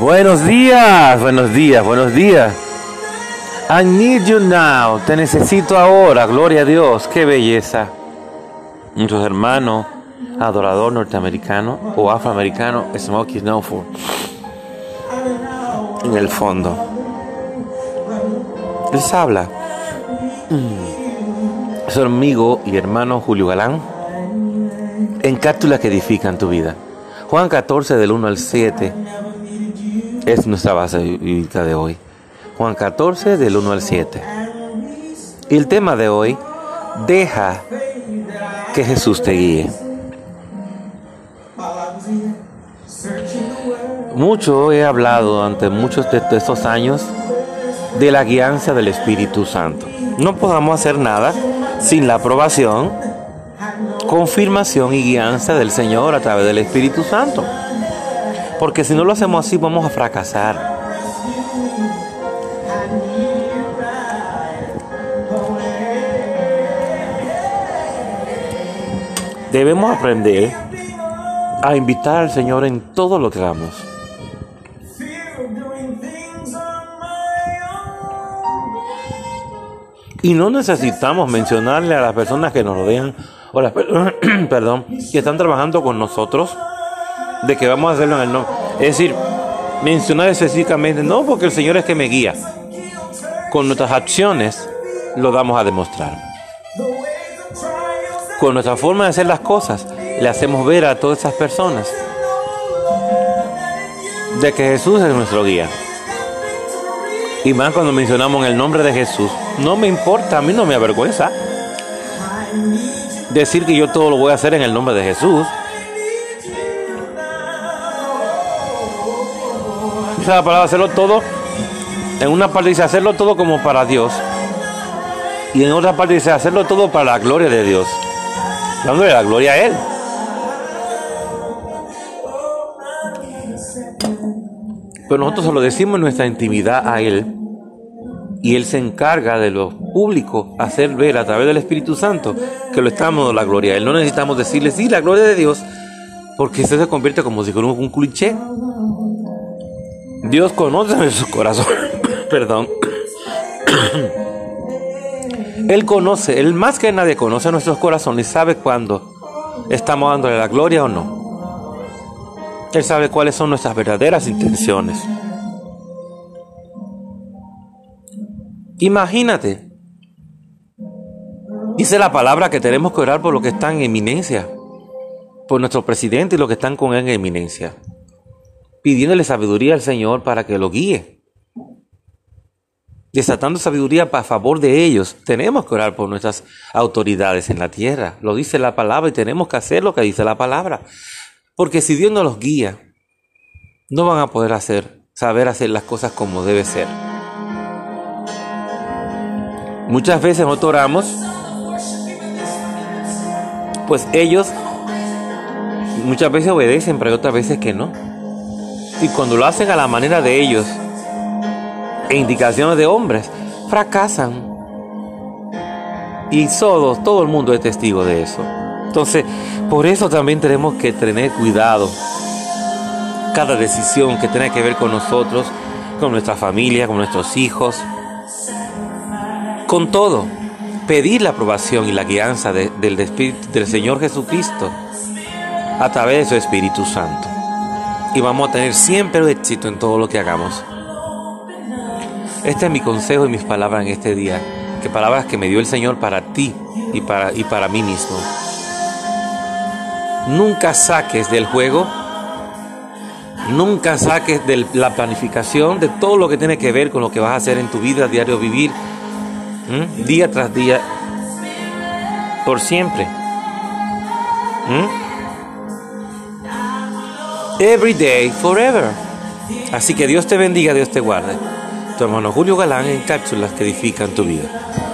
Buenos días, buenos días, buenos días. I need you now. Te necesito ahora. Gloria a Dios. Qué belleza. Nuestros hermanos, adorador norteamericano o afroamericano, Smokey Snowfall. En el fondo. Les habla. Mm. Su amigo y hermano Julio Galán. En cápsulas que edifican tu vida. Juan 14 del 1 al 7 es nuestra base bíblica de hoy. Juan 14 del 1 al 7. Y el tema de hoy, deja que Jesús te guíe. Mucho he hablado durante muchos de estos años de la guianza del Espíritu Santo. No podamos hacer nada sin la aprobación confirmación y guianza del Señor a través del Espíritu Santo. Porque si no lo hacemos así vamos a fracasar. Debemos aprender a invitar al Señor en todo lo que hagamos. Y no necesitamos mencionarle a las personas que nos rodean Hola, perdón, que están trabajando con nosotros, de que vamos a hacerlo en el nombre. Es decir, mencionar específicamente, no porque el Señor es que me guía. Con nuestras acciones lo damos a demostrar. Con nuestra forma de hacer las cosas, le hacemos ver a todas esas personas de que Jesús es nuestro guía. Y más cuando mencionamos el nombre de Jesús, no me importa, a mí no me avergüenza decir que yo todo lo voy a hacer en el nombre de Jesús. La palabra hacerlo todo. En una parte dice hacerlo todo como para Dios. Y en otra parte dice hacerlo todo para la gloria de Dios. Dándole la gloria a Él. Pero nosotros se lo decimos en nuestra intimidad a Él y Él se encarga de lo público hacer ver a través del Espíritu Santo que lo estamos dando la gloria. Él no necesitamos decirle sí, la gloria de Dios, porque eso se convierte como si fuera un cliché. Dios conoce su corazón. Perdón. Él conoce, Él más que nadie conoce nuestros corazones y sabe cuándo estamos dándole la gloria o no. Él sabe cuáles son nuestras verdaderas intenciones. Imagínate. Dice la palabra que tenemos que orar por los que están en eminencia, por nuestro presidente y los que están con él en eminencia, pidiéndole sabiduría al Señor para que lo guíe. Desatando sabiduría a favor de ellos, tenemos que orar por nuestras autoridades en la tierra. Lo dice la palabra y tenemos que hacer lo que dice la palabra. Porque si Dios no los guía, no van a poder hacer, saber hacer las cosas como debe ser. Muchas veces nosotros oramos, pues ellos muchas veces obedecen, pero otras veces que no. Y cuando lo hacen a la manera de ellos, e indicaciones de hombres, fracasan. Y todos, todo el mundo es testigo de eso. Entonces, por eso también tenemos que tener cuidado. Cada decisión que tenga que ver con nosotros, con nuestra familia, con nuestros hijos, con todo, pedir la aprobación y la guianza del, del Señor Jesucristo a través de su Espíritu Santo. Y vamos a tener siempre éxito en todo lo que hagamos. Este es mi consejo y mis palabras en este día, que palabras que me dio el Señor para ti y para, y para mí mismo. Nunca saques del juego, nunca saques de la planificación de todo lo que tiene que ver con lo que vas a hacer en tu vida, diario vivir, día tras día, por siempre. Every day, forever. Así que Dios te bendiga, Dios te guarde. Tu hermano Julio Galán en cápsulas que edifican tu vida.